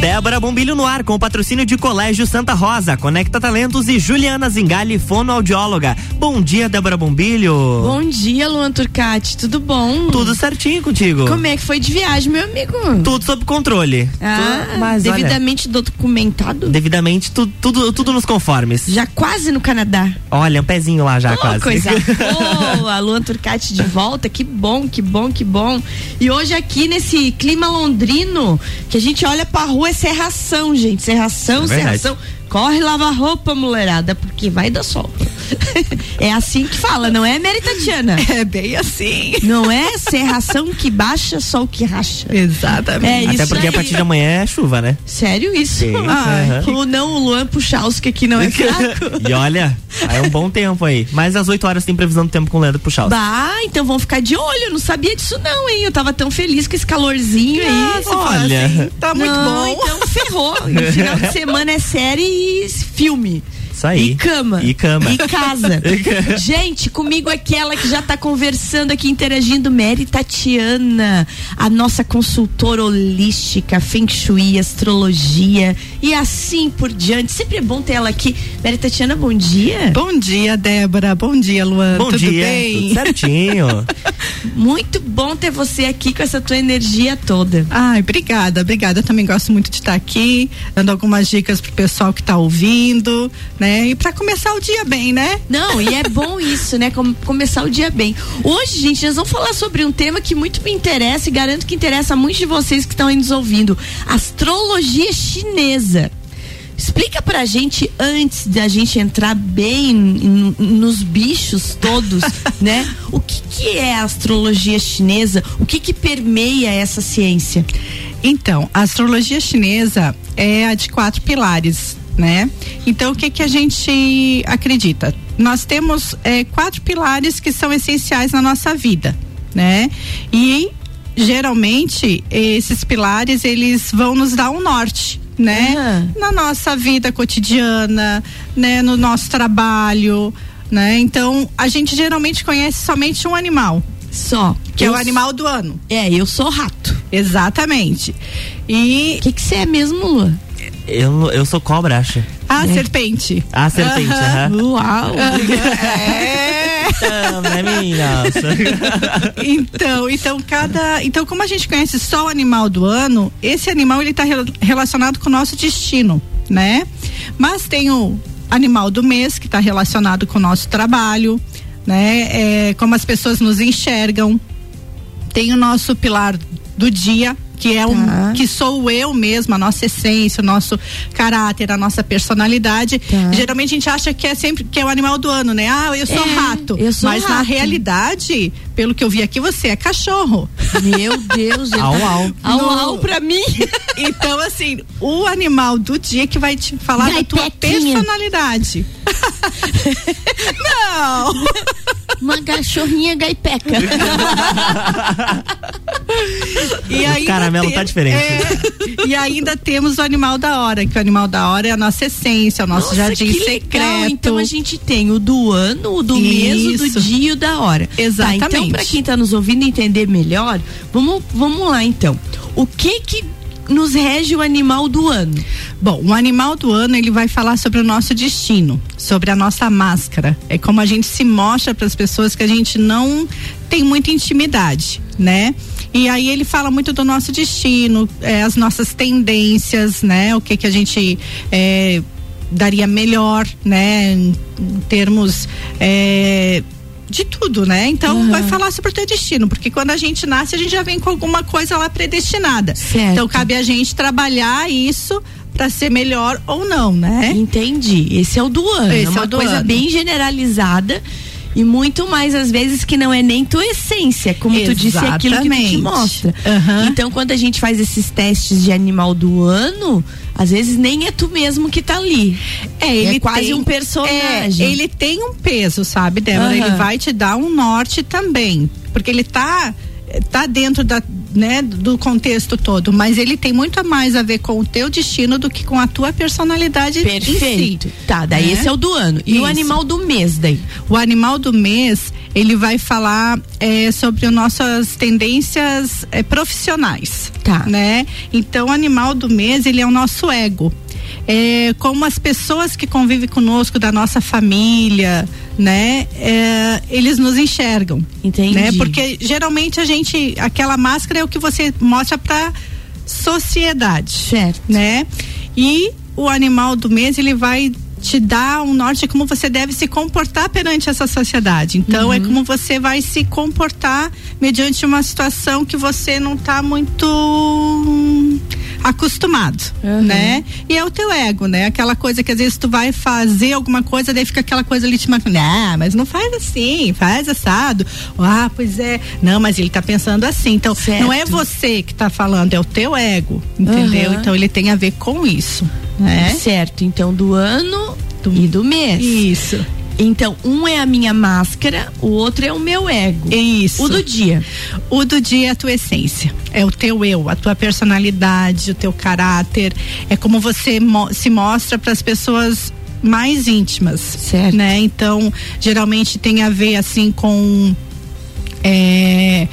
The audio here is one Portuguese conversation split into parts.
Débora Bombilho no ar com o patrocínio de Colégio Santa Rosa, Conecta Talentos e Juliana Zingali, fonoaudióloga. Bom dia, Débora Bombilho. Bom dia, Luan Turcati, tudo bom? Tudo certinho contigo. Como é que foi de viagem, meu amigo? Tudo sob controle. Ah, Tu- mas devidamente documentado? olha, devidamente tudo, tudo, tudo nos conformes. Já quase no Canadá. Olha, um pezinho lá já Oh, quase. coisa boa, Luan Turcati de volta, que bom, que bom, que bom. E hoje aqui nesse clima londrino, que a gente olha pra rua é serração, gente, serração, É serração. Corre lavar roupa, mulherada, porque vai dar sol. é assim que fala, não é, Mary Tatiana? É bem assim. Não é serração que baixa, sol que racha. Exatamente. É Até porque a aí. partir de amanhã é chuva, né? Sério isso? Sim. Ai, Aham. o não, o Luan Puchalski aqui não é fraco. e olha, é um bom tempo aí. Mas às 8 horas tem previsão do tempo com o Leandro Puxal. Bah, então vamos ficar de olho. Eu não sabia disso, não, hein? Eu tava tão feliz com esse calorzinho aí. Nossa, olha. assim, tá muito não, bom. Então ferrou. No final de semana é série filme. Isso aí. E cama. E cama. E casa. Gente, comigo aqui ela que já tá conversando aqui, interagindo, Mary Tatiana, a nossa consultora holística, Feng Shui, astrologia e assim por diante. Sempre é bom ter ela aqui. Mary Tatiana, bom dia. Bom dia, Débora. Bom dia, Luan. Bom Tudo dia. bem? Tudo certinho. Muito bom ter você aqui com essa tua energia toda. Ai, obrigada, obrigada. Eu também gosto muito de estar aqui, dando algumas dicas pro pessoal que tá ouvindo, né? E para começar o dia bem, né? Não, e é bom isso, né? Com- começar o dia bem. Hoje, gente, nós vamos falar sobre um tema que muito me interessa e garanto que interessa a muitos de vocês que estão aí nos ouvindo: astrologia chinesa. Explica pra gente, antes da gente entrar bem nos bichos todos, né? O que, que é a astrologia chinesa? O que, que permeia essa ciência? Então, a astrologia chinesa é a de quatro pilares, né? Então, o que que a gente acredita? Nós temos eh, quatro pilares que são essenciais na nossa vida, né? E geralmente esses pilares eles vão nos dar um norte, né? Aham. Na nossa vida cotidiana, né? No nosso trabalho, né? Então, a gente geralmente conhece somente um animal, Só. que é Eu o animal do ano. É, eu sou rato. Exatamente. E O que que você é mesmo, Lua? Eu, eu sou cobra, acho. a serpente. Ah, serpente, aham. Uau! É. Também, meninas. Então, então cada, então como a gente conhece só o animal do ano, esse animal ele está relacionado com o nosso destino, né? Mas tem o animal do mês que está relacionado com o nosso trabalho, né? É, como as pessoas nos enxergam. Tem o nosso pilar do dia que é um Tá. que sou eu mesma, a nossa essência, o nosso caráter, a nossa personalidade. Tá. Geralmente a gente acha que é sempre que é o animal do ano, né? Ah, eu sou É, rato. eu sou Mas na rato. realidade, pelo que eu vi aqui, você é cachorro. Meu Deus, Au, au. Au, au pra mim. Então, assim, o animal do dia que vai te falar da tua Gaipequinha. personalidade. Não! Uma cachorrinha gaipeca. E ainda O caramelo tá diferente. é, e ainda temos o animal da hora, que o animal da hora é a nossa essência, o nosso Nossa, jardim que secreto. legal. Então a gente tem o do ano, o do mês, o do dia e o da hora. Tá, então Exatamente. pra quem tá nos ouvindo entender melhor, vamos, vamos lá então. O que que nos rege o animal do ano? Bom, o animal do ano ele vai falar sobre o nosso destino, sobre a nossa máscara. É como a gente se mostra para as pessoas que a gente não tem muita intimidade, né? E aí ele fala muito do nosso destino, é, as nossas tendências, né? O que que a gente é, daria melhor, né? Em, termos é, de tudo, né? Então Uhum. vai falar sobre o teu destino, porque quando a gente nasce a gente já vem com alguma coisa lá predestinada. Certo. Então cabe a gente trabalhar isso para ser melhor ou não, né? Entendi. Esse é o do ano. Esse é é uma do coisa ano. bem generalizada. E muito mais, às vezes, que não é nem tua essência, como tu disse, é aquilo que tu te Exatamente. mostra. Aham. Então, quando a gente faz esses testes de animal do ano, às vezes nem é tu mesmo que tá ali. É, ele quase tem, um personagem. é, ele tem um peso, sabe, Débora? Aham. Ele vai te dar um norte também, porque ele tá tá dentro da, né, do contexto todo, mas ele tem muito mais a ver com o teu destino do que com a tua personalidade Perfeito. em si. Tá, daí né? esse é o do ano. E o Isso. animal do mês daí? O animal do mês ele vai falar é, sobre as nossas tendências é, profissionais. Tá. Né? Então, o animal do mês, ele é o nosso ego. É, como as pessoas que convivem conosco da nossa família, né? É, eles nos enxergam. Entendi. Né? Porque geralmente a gente, aquela máscara é o que você mostra para sociedade. Certo. Né? E o animal do mês, ele vai te dar um norte como você deve se comportar perante essa sociedade. Então, é uhum. é como você vai se comportar mediante uma situação que você não está muito acostumado, uhum. né? E é o teu ego, né? Aquela coisa que às vezes tu vai fazer alguma coisa, daí fica aquela coisa ali te marcando, ah, mas não faz assim, faz assado. Ah, pois é. Não, mas ele tá pensando assim. Então, certo. não é você que tá falando, é o teu ego, entendeu? Uhum. Então ele tem a ver com isso, né? Certo. Então, do ano do... e do mês. Isso. Então, um é a minha máscara, o outro é o meu ego. Isso. O do dia. O do dia é a tua essência. É o teu eu, a tua personalidade, o teu caráter. É como você mo se mostra para as pessoas mais íntimas. Certo. Né? Então, geralmente tem a ver assim com é,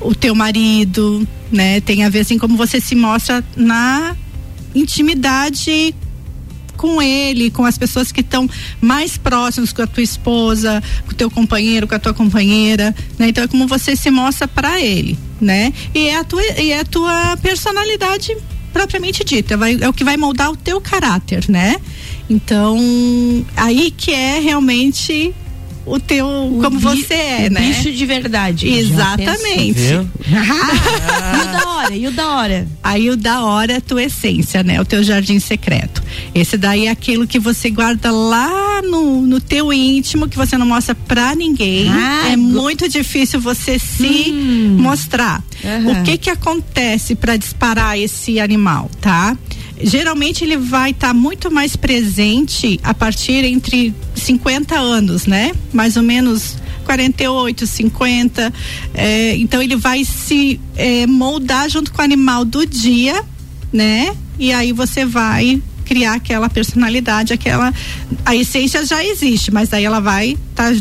o teu marido, né? Tem a ver assim como você se mostra na intimidade com ele, com as pessoas que estão mais próximas, com a tua esposa, com o teu companheiro, com a tua companheira, né? Então é como você se mostra para ele, né? E é a tua e é a tua personalidade propriamente dita, vai, é o que vai moldar o teu caráter, né? Então, aí que é realmente o teu o como bi, você é, né? Bicho de verdade. Exatamente. e o da hora, e o da hora? Aí o da hora é a tua essência, né? O teu jardim secreto. Esse daí é aquilo que você guarda lá no, no teu íntimo, que você não mostra pra ninguém. Ah, é muito difícil você se hum. mostrar. Uhum. O que que acontece para disparar esse animal, tá? Geralmente ele vai estar tá muito mais presente a partir entre 50 anos, né? Mais ou menos 48, 50. É, então ele vai se é, moldar junto com o animal do dia, né? E aí você vai criar aquela personalidade, aquela a essência já existe, mas aí ela vai estar tá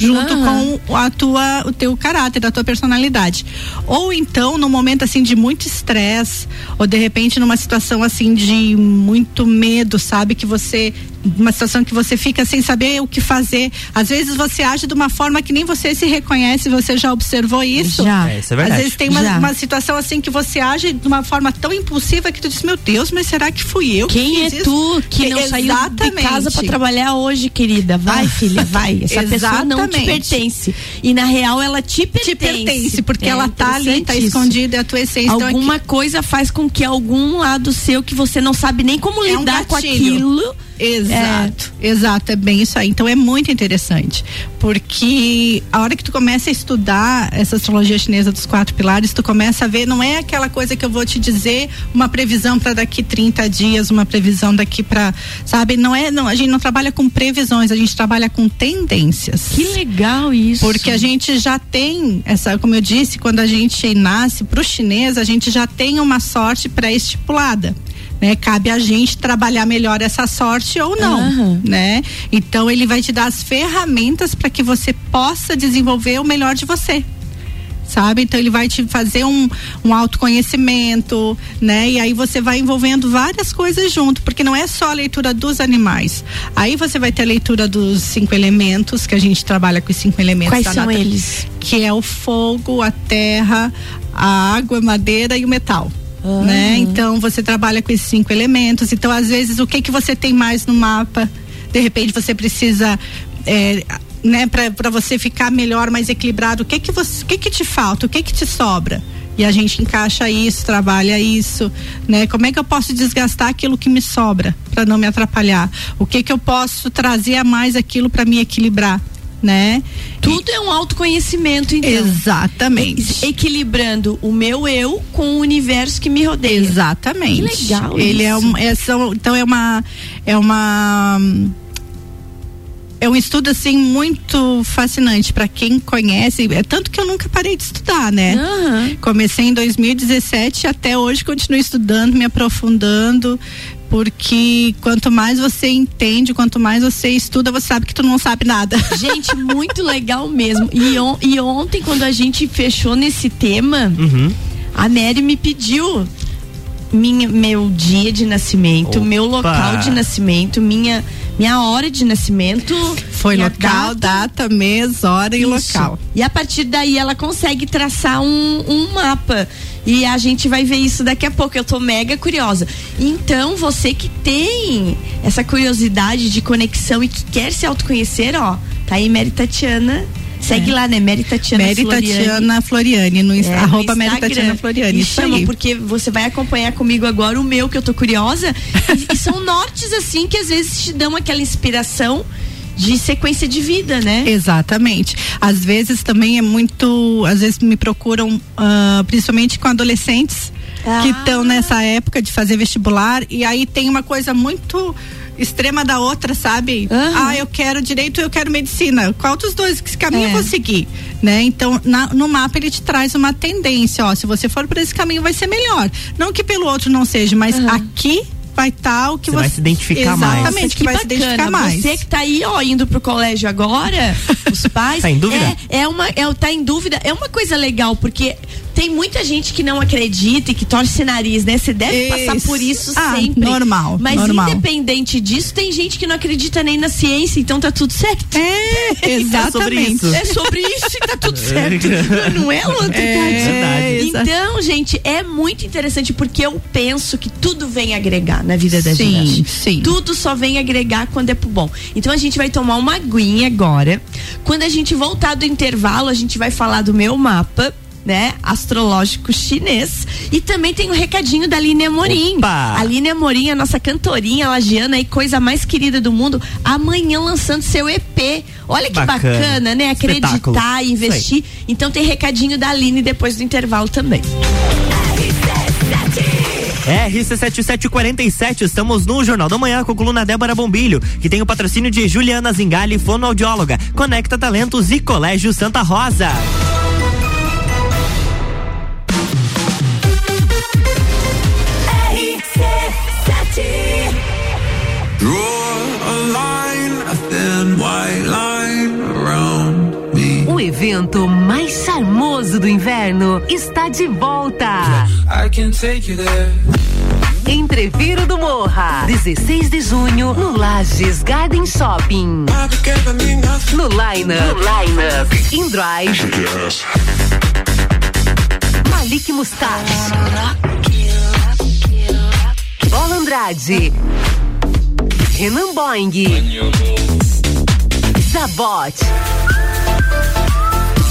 junto uhum. com a tua, o teu caráter, a tua personalidade. Ou então, num momento assim de muito estresse, ou de repente numa situação assim de muito medo, sabe? Que você uma situação que você fica sem saber o que fazer. Às vezes você age de uma forma que nem você se reconhece, você já observou isso? Já. É, isso é verdade. Às vezes tem uma, uma, situação assim que você age de uma forma tão impulsiva que tu diz, meu Deus, mas será que fui eu? Quem é tu que não Exatamente. saiu de casa para trabalhar hoje, querida? Vai, filha, vai. Essa pessoa não te pertence. E na real ela te pertence. Te pertence, porque é ela tá ali, tá escondida, é a tua essência. Então, Alguma então, coisa faz com que algum lado seu que você não sabe nem como é lidar um com aquilo Exato, é. exato, é bem isso aí. Então é muito interessante, porque a hora que tu começa a estudar essa astrologia chinesa dos quatro pilares, tu começa a ver, não é aquela coisa que eu vou te dizer, uma previsão para daqui 30 dias, uma previsão daqui para, sabe? Não é, não, a gente não trabalha com previsões, a gente trabalha com tendências. Que legal isso. Porque a gente já tem essa, como eu disse, quando a gente nasce pro chinês, a gente já tem uma sorte pré-estipulada né? Cabe a gente trabalhar melhor essa sorte ou não, uhum. né? Então ele vai te dar as ferramentas para que você possa desenvolver o melhor de você sabe? Então ele vai te fazer um, um autoconhecimento, né? E aí você vai envolvendo várias coisas junto, porque não é só a leitura dos animais. Aí você vai ter a leitura dos cinco elementos, que a gente trabalha com os cinco elementos. Quais são eles? Que é o fogo, a terra, a água, a madeira e o metal. Uhum. Né? Então você trabalha com esses cinco elementos. Então, às vezes, o que que você tem mais no mapa? De repente você precisa. É, né, para você ficar melhor, mais equilibrado, o que que você, o que que te falta, o que que te sobra? E a gente encaixa isso, trabalha isso, né? Como é que eu posso desgastar aquilo que me sobra para não me atrapalhar? O que que eu posso trazer a mais aquilo para me equilibrar? Né? Tudo e... é um autoconhecimento, então. Exatamente. equilibrando o meu eu com o universo que me rodeia. Exatamente. Que legal. Ele é isso. é um, é, são, então é uma é uma é um estudo assim muito fascinante para quem conhece. É tanto que eu nunca parei de estudar, né? Uhum. Comecei em 2017 até hoje continuo estudando, me aprofundando, porque quanto mais você entende, quanto mais você estuda, você sabe que tu não sabe nada. Gente, muito legal mesmo. E, on, e ontem, quando a gente fechou nesse tema, Uhum. a Nery me pediu minha, meu dia de nascimento, Opa. meu local de nascimento, minha, minha hora de nascimento. Foi local, data, mês, hora e Isso. local. E a partir daí ela consegue traçar um, um mapa. E a gente vai ver isso daqui a pouco. Eu tô mega curiosa. Então, você que tem essa curiosidade de conexão e que quer se autoconhecer, ó, tá aí Mary Tatiana. Segue É. lá, né? Mary Tatiana Mary Floriani. Tatiana Floriani, no, É, no arroba Mary. Tatiana Floriani. Me chama, aí. porque você vai acompanhar comigo agora o meu, que eu tô curiosa. e, e são nortes, assim, que às vezes te dão aquela inspiração de sequência de vida, né? Exatamente. Às vezes também é muito. Às vezes me procuram, ah, principalmente com adolescentes Ah. que estão nessa época de fazer vestibular e aí tem uma coisa muito extrema da outra, sabe? Aham. Ah, eu quero direito, eu quero medicina. Qual dos dois que caminho É. eu vou seguir, né? Então, na- no mapa ele te traz uma tendência, ó, se você for por esse caminho vai ser melhor. Não que pelo outro não seja, mas Aham. aqui vai estar o que Você você vai se identificar mais. Exatamente, Nossa, que, vai se identificar mais. Você que tá aí, ó, indo pro colégio agora, os pais. Tá em dúvida? É, é uma, é, tá em dúvida. É uma coisa legal, porque tem muita gente que não acredita e que torce nariz, né? Você deve passar Isso. por isso Ah, sempre. normal, Mas normal. independente disso, tem gente que não acredita nem na ciência, então tá tudo certo. É, exatamente. isso. É sobre isso e tá tudo certo. não é, Luan? É, exato. Então, gente, é muito interessante porque eu penso que tudo vem agregar na vida da Sim, gente. sim. Tudo só vem agregar quando é pro bom. Então a gente vai tomar uma aguinha agora. Quando a gente voltar do intervalo, a gente vai falar do meu mapa. Né, astrológico chinês e também tem um recadinho da Aline Amorim. Opa! A Aline Amorim, a nossa cantorinha lagiana e coisa mais querida do mundo, amanhã lançando seu EP. Olha que Bacana. bacana, né? Acreditar e investir. Então tem recadinho da Aline depois do intervalo também. RC7747, estamos no Jornal da Manhã com a coluna Débora Bombilho, que tem o patrocínio de Juliana Zingali, fonoaudióloga, Conecta Talentos e Colégio Santa Rosa. Evento mais charmoso do inverno está de volta. Entreviro do Morra, 16 de junho, no Lages Garden Shopping. No Lineup, no Lineup, In Drive, Malik Mustache, Bola Andrade, Renan Boing, Zabot,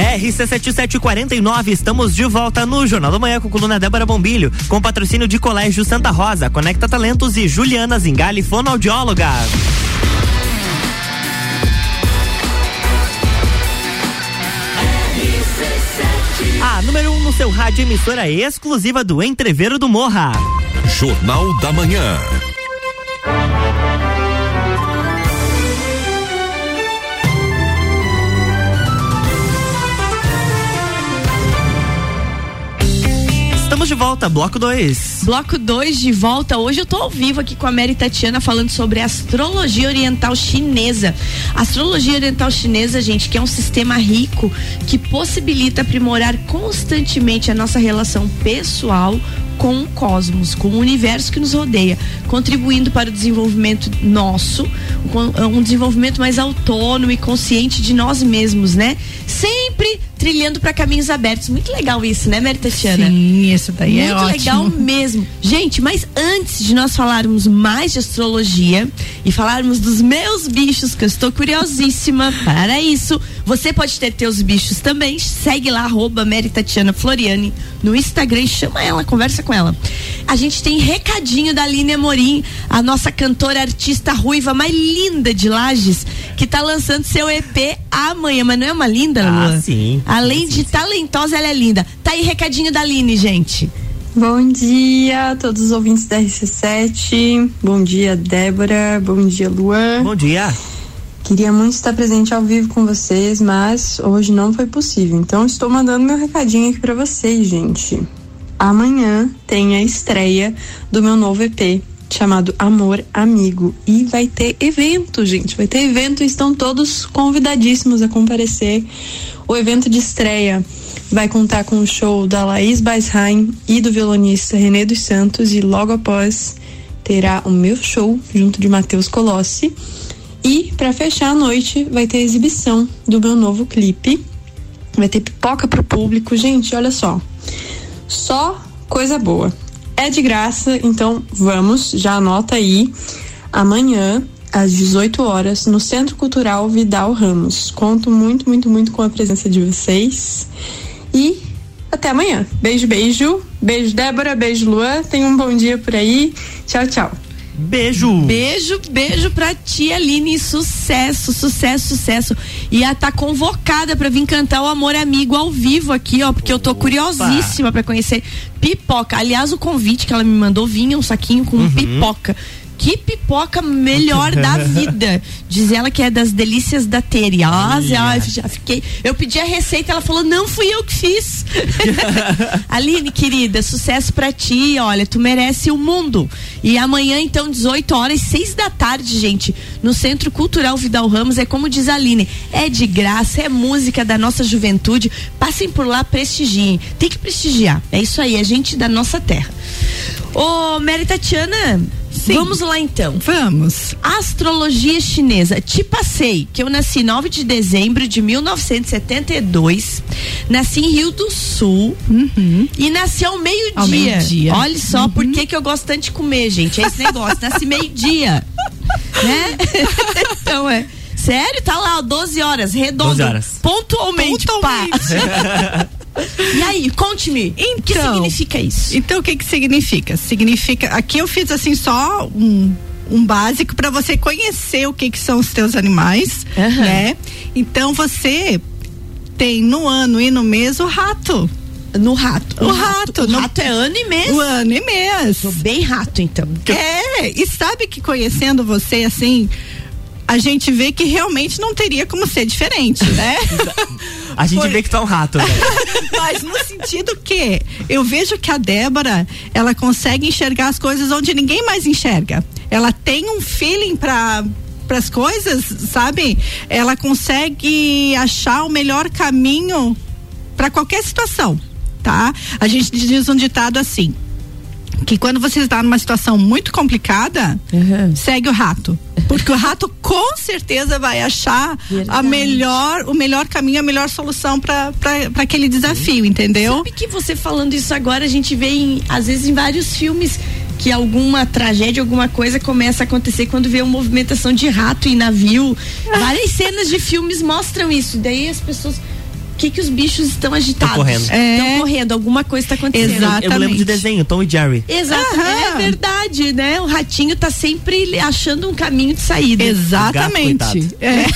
RC7749, estamos de volta no Jornal da Manhã com coluna Débora Bombilho, com patrocínio de Colégio Santa Rosa, Conecta Talentos e Juliana Zingali, fonoaudióloga. A número 1 um no seu rádio, emissora exclusiva do Entreveiro do Morra. Jornal da Manhã. Volta, bloco 2. Bloco 2 de volta. Hoje eu tô ao vivo aqui com a Mary Tatiana falando sobre astrologia oriental chinesa. A astrologia oriental chinesa, gente, que é um sistema rico que possibilita aprimorar constantemente a nossa relação pessoal com o cosmos, com o universo que nos rodeia, contribuindo para o desenvolvimento nosso, um desenvolvimento mais autônomo e consciente de nós mesmos, né? Sempre trilhando para caminhos abertos. Muito legal isso, né, Mary Tatiana? Sim, isso daí Muito é ótimo. legal mesmo. Gente, mas antes de nós falarmos mais de astrologia e falarmos dos meus bichos, que eu estou curiosíssima para isso, você pode ter teus bichos também. Segue lá, arroba Mary Tatiana Floriani no Instagram e chama ela, conversa com ela. A gente tem recadinho da Aline Amorim, a nossa cantora artista ruiva mais linda de Lages, que tá lançando seu EP amanhã. Mas não é uma linda, Ah, Lua? sim. Além de talentosa, ela é linda. Tá aí recadinho da Aline, gente. Bom dia a todos os ouvintes da RC7. Bom dia, Débora. Bom dia, Luan. Bom dia. Queria muito estar presente ao vivo com vocês, mas hoje não foi possível. Então estou mandando meu recadinho aqui para vocês, gente. Amanhã tem a estreia do meu novo EP chamado Amor Amigo e vai ter evento, gente. Vai ter evento e estão todos convidadíssimos a comparecer. O evento de estreia vai contar com o show da Laís Baisheim e do violonista René dos Santos e logo após terá o meu show junto de Matheus Colossi. E para fechar a noite vai ter a exibição do meu novo clipe. Vai ter pipoca pro público. Gente, olha só. Só coisa boa. É de graça, então vamos, já anota aí. Amanhã, às 18 horas, no Centro Cultural Vidal Ramos. Conto muito, muito, muito com a presença de vocês. E até amanhã. Beijo, beijo. Beijo, Débora. Beijo, Luan. Tenha um bom dia por aí. Tchau, tchau. Beijo. Beijo, beijo pra tia Aline. Sucesso, sucesso, sucesso. E ela tá convocada pra vir cantar o Amor Amigo ao vivo aqui, ó, porque eu tô curiosíssima pra conhecer pipoca. Aliás, o convite que ela me mandou vinha um saquinho com pipoca. Que pipoca melhor da vida. Diz ela que é das delícias da Tere. Ah, Olha. já fiquei. Eu pedi a receita, ela falou: não fui eu que fiz. Aline, querida, sucesso pra ti. Olha, tu merece o mundo. E amanhã, então, 18 horas, 6 da tarde, gente, no Centro Cultural Vidal Ramos. É como diz a Aline: é de graça, é música da nossa juventude. Passem por lá, prestigiem. Tem que prestigiar. É isso aí, é gente da nossa terra. Ô, Mary Tatiana. Vamos lá então. Vamos. Astrologia chinesa. Te passei que eu nasci 9 de dezembro de 1972. Nasci em Rio do Sul. E nasci ao meio-dia. Ao meio-dia. Olha só por que, que eu gosto tanto de comer, gente. É esse negócio. nasci meio-dia. né? então é. Sério? Tá lá, ó, 12 horas, redondo. 12 horas. Pontualmente, pá. E aí, conte-me. o que Então, significa isso? Então, o que que significa? Significa. Aqui eu fiz assim só um, um básico para você conhecer o que que são os teus animais, Aham. né? Então você tem no ano e no mês o rato. No rato. O rato, O no- rato é ano e mês. O ano e mês. Tô bem rato, então. É, e sabe que conhecendo você assim, a gente vê que realmente não teria como ser diferente, né? A gente Foi. vê que é um rato. né? Mas no sentido que eu vejo que a Débora, ela consegue enxergar as coisas onde ninguém mais enxerga. Ela tem um feeling para para as coisas, sabe? Ela consegue achar o melhor caminho para qualquer situação, tá? A gente diz um ditado assim, que quando você está numa situação muito complicada, segue o rato. Porque o rato com certeza vai achar a melhor, o melhor caminho, a melhor solução para aquele desafio, entendeu? Sabe que você falando isso agora, a gente vê em, às vezes em vários filmes que alguma tragédia, alguma coisa começa a acontecer quando vê uma movimentação de rato em navio. Várias cenas de filmes mostram isso. Daí as pessoas. O que, que os bichos estão agitados? correndo. Estão É. correndo, alguma coisa está acontecendo. Exato. Eu lembro de Exatamente. desenho, Tom e Jerry. Exato, é verdade, né? O ratinho tá sempre achando um caminho de saída. Exatamente. coitado. É.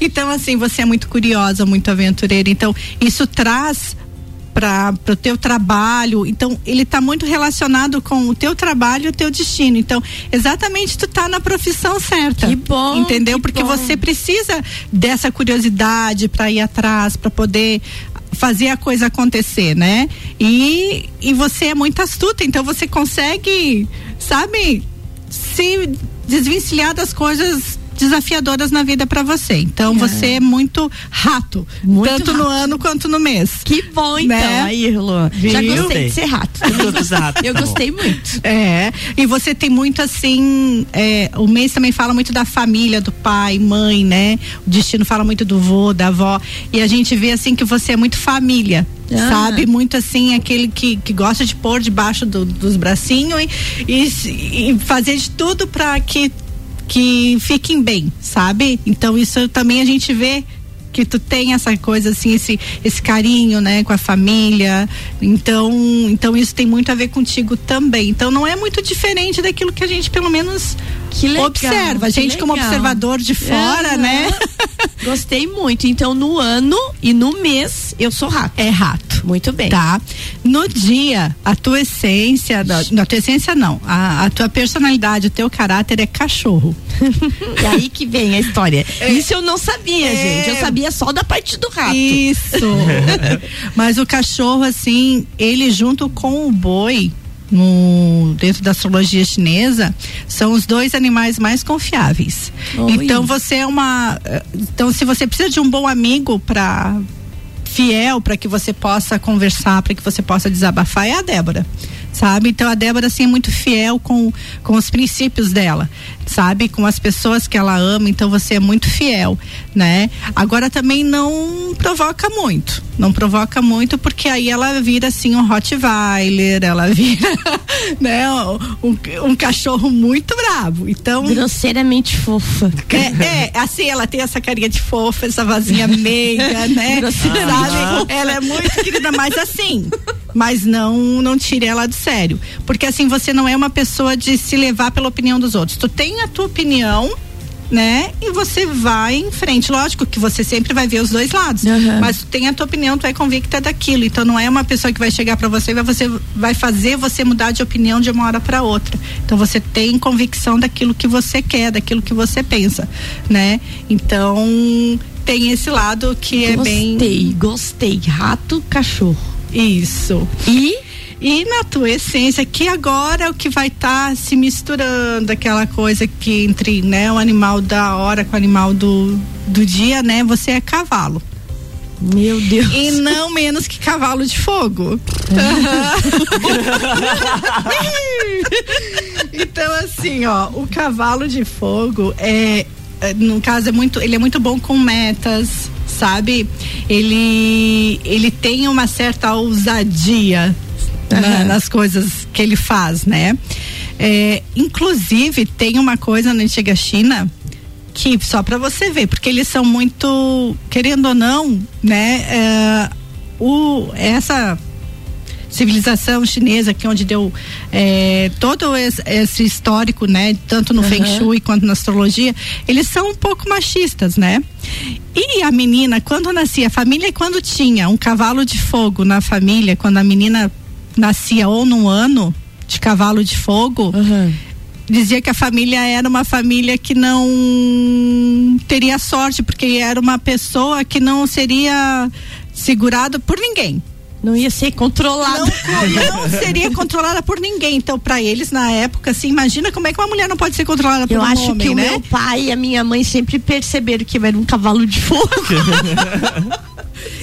então, assim, você é muito curiosa, muito aventureira. Então, isso traz para o teu trabalho. Então, ele está muito relacionado com o teu trabalho e o teu destino. Então, exatamente tu tá na profissão certa. Que bom, Entendeu? que Porque bom. você precisa dessa curiosidade para ir atrás, para poder fazer a coisa acontecer, né? E, e você é muito astuta, então você consegue, sabe, se desvencilhar das coisas desafiadoras na vida para você. Então você é muito rato, Muito tanto no rato. ano quanto no mês. Que bom, então. Né? Aí, Lu. Já gostei de ser rato. Rato, Eu tá gostei muito. É, e você tem muito assim, é, o mês também fala muito da família, do pai, mãe, né? O destino fala muito do vô, da avó, e a gente vê assim que você é muito família. Ah. Sabe? Muito assim, aquele que, que gosta de pôr debaixo do- dos bracinhos e, e, e fazer de tudo para que, que fiquem bem, sabe? Então isso também a gente vê que tu tem essa coisa assim, esse, esse carinho, né, com a família. Então, então isso tem muito a ver contigo também. Então não é muito diferente daquilo que a gente pelo menos Que legal, observa. A gente como legal. observador de fora, né? Gostei muito. Então, no ano e no mês, eu sou rato. É rato. Muito bem. Tá. No dia, a tua essência, da, a tua essência não, a, a tua personalidade, o teu caráter é cachorro. E aí que vem a história. Isso eu não sabia, É. gente. Eu sabia só da parte do rato. Isso. Mas o cachorro, assim, ele junto com o boi, no, dentro da astrologia chinesa, são os dois animais mais confiáveis. Oi. Então você é uma. Então, se você precisa de um bom amigo para fiel para que você possa conversar, para que você possa desabafar, é a Débora. Sabe? Então a Débora assim é muito fiel com, com os princípios dela, sabe? Com as pessoas que ela ama, então você é muito fiel, né? Agora também não provoca muito. Não provoca muito porque aí ela vira assim um Rottweiler, ela vira, né, um, um cachorro muito bravo. Então Grosseiramente fofa. é, é, assim, ela tem essa carinha de fofa, essa vozinha meiga, né? Sabe? Ela é muito querida, mas assim, mas não não tire ela do sério, porque assim você não é uma pessoa de se levar pela opinião dos outros. Tu tem a tua opinião, né? E você vai em frente. Lógico que você sempre vai ver os dois lados, Aham. mas tu tem a tua opinião, tu é convicta daquilo. Então não é uma pessoa que vai chegar para você e vai você vai fazer você mudar de opinião de uma hora para outra. Então você tem convicção daquilo que você quer, daquilo que você pensa, né? Então tem esse lado que é bem Gostei, gostei. Rato, cachorro. Isso. E E na tua essência, que agora é o que vai estar se misturando, aquela coisa que entre né, o animal da hora com o animal do, do dia, né? Você é cavalo. Meu Deus. E não menos que cavalo de fogo. então, assim, ó, o cavalo de fogo é, é, no caso, é muito, ele é muito bom com metas, sabe? Ele, ele tem uma certa ousadia Aham. nas coisas que ele faz, né? É, inclusive, tem uma coisa na antiga China que só para você ver, porque eles são muito, querendo ou não, né? é, o, essa civilização chinesa que é onde deu é, todo esse, histórico, né? Tanto no Feng Shui quanto na astrologia, eles são um pouco machistas, né? E a menina, quando nascia, a família quando tinha um cavalo de fogo na família, quando a menina nascia ou num ano de cavalo de fogo, dizia que a família era uma família que não teria sorte, porque era uma pessoa que não seria segurada por ninguém. Não ia ser controlado. Não, não seria controlada por ninguém. Então, para eles, na época, assim, imagina como é que uma mulher não pode ser controlada por Eu um acho homem, que o né? meu pai e a minha mãe sempre perceberam que eu era um cavalo de fogo.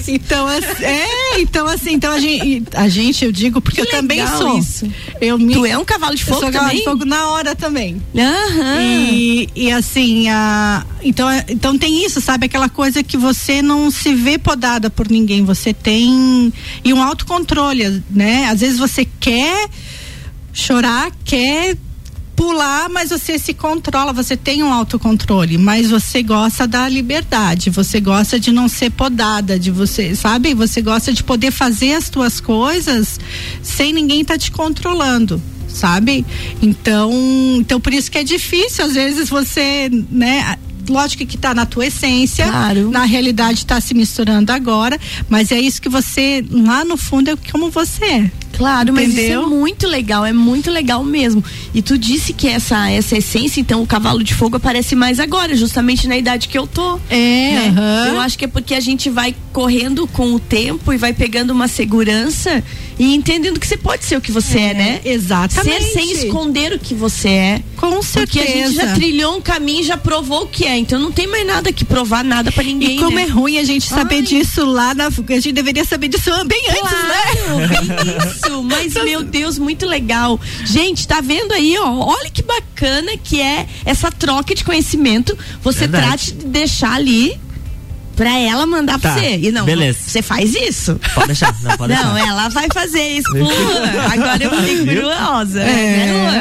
Então, assim, é, então assim, então a gente, a gente eu digo, porque Que eu também sou. isso. Eu me, Tu é um cavalo de eu fogo sou cavalo de também? fogo na hora também. Aham. E, e assim, a, então, é- então tem isso, sabe? Aquela coisa que você não se vê podada por ninguém, você tem. E um autocontrole, né? Às vezes você quer chorar, quer pular, mas você se controla, você tem um autocontrole, mas você gosta da liberdade, você gosta de não ser podada, de você, sabe? Você gosta de poder fazer as tuas coisas sem ninguém estar te controlando. Sabe? Então, então por isso que é difícil, às vezes você, né? Lógico que está na tua essência, Claro. na realidade está se misturando agora, mas é isso que você, lá no fundo, é como você é. Claro, mas Entendeu? isso é muito legal, é muito legal mesmo. E tu disse que essa, essa essência, então o cavalo de fogo aparece mais agora, justamente na idade que eu tô. É, né? aham. Eu acho que é porque a gente vai correndo com o tempo e vai pegando uma segurança e entendendo que você pode ser o que você é, né? Exatamente. Ser sem esconder o que você é. Com Porque a gente já certeza. trilhou um caminho, já provou o que é. Então não tem mais nada que provar nada pra ninguém. E como né? é ruim a gente saber Ai. disso lá na. A gente deveria saber disso bem antes, né? Claro, bem isso, mas meu Deus, muito legal. Gente, tá vendo aí, ó? Olha que bacana que é essa troca de conhecimento. Você Verdade. trate de deixar ali pra ela mandar pra Tá, você. E não, beleza. você faz isso. Pode deixar, não, pode Não, deixar. ela vai fazer isso. Agora eu fico Viu? curiosa, É.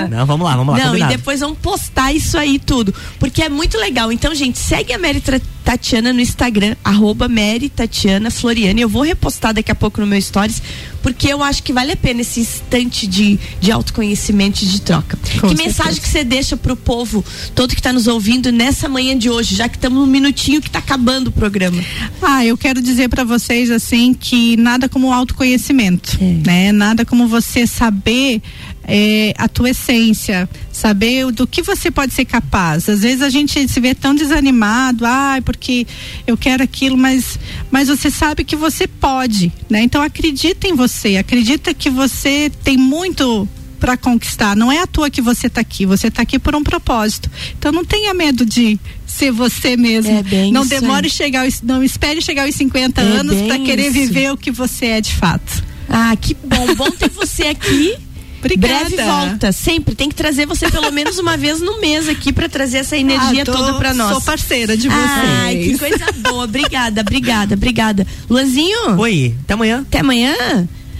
né? Não, vamos lá, vamos lá. Não, combinado. e depois vamos postar isso aí tudo. Porque é muito legal. Então, gente, segue a Tra- Tatiana no Instagram, arroba Mary Tatiana. Eu vou repostar daqui a pouco no meu stories, porque eu acho que vale a pena esse instante de, de autoconhecimento e de troca. Com que mensagem certeza. que você deixa pro povo todo que está nos ouvindo nessa manhã de hoje, já que estamos no minutinho que tá acabando o programa? Ah, eu quero dizer para vocês assim que nada como autoconhecimento, É. né? Nada como você saber é, a tua essência, saber do que você pode ser capaz. Às vezes a gente se vê tão desanimado, ai, porque eu quero aquilo, mas mas você sabe que você pode, né? Então acredita em você, acredita que você tem muito para conquistar. Não é à toa que você está aqui, você está aqui por um propósito. Então não tenha medo de ser você mesmo. É não demore aí. chegar não espere chegar aos 50 É anos para querer isso. viver o que você é de fato. Ah, que bom. Bom ter você aqui. Obrigada. Breve volta, sempre. Tem que trazer você pelo menos uma vez no mês aqui pra trazer essa energia Ah, tô- toda pra nós. Sou parceira de vocês. Ai, que coisa boa. Obrigada, obrigada, obrigada. Luanzinho, Oi, até amanhã. até amanhã.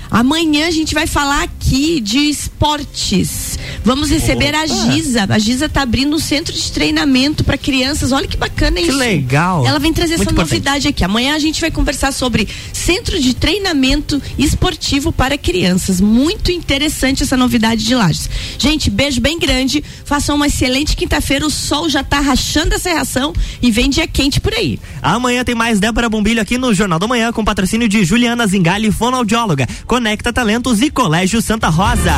Amanhã a gente vai falar aqui de esportes. Vamos receber a Giza. A Giza tá abrindo um centro de treinamento para crianças. Olha que bacana Que isso. legal. Ela vem trazer Muito essa importante. novidade aqui. Amanhã a gente vai conversar sobre centro de treinamento esportivo para crianças. Muito interessante essa novidade de Lages. Gente, beijo bem grande. Façam uma excelente quinta-feira. O sol já tá rachando a serração e vem dia quente por aí. Amanhã tem mais Débora Bombilho aqui no Jornal da Manhã com patrocínio de Juliana Zingali, fonoaudióloga, Conecta Talentos e Colégio Santa Rosa.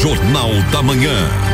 Jornal da Manhã.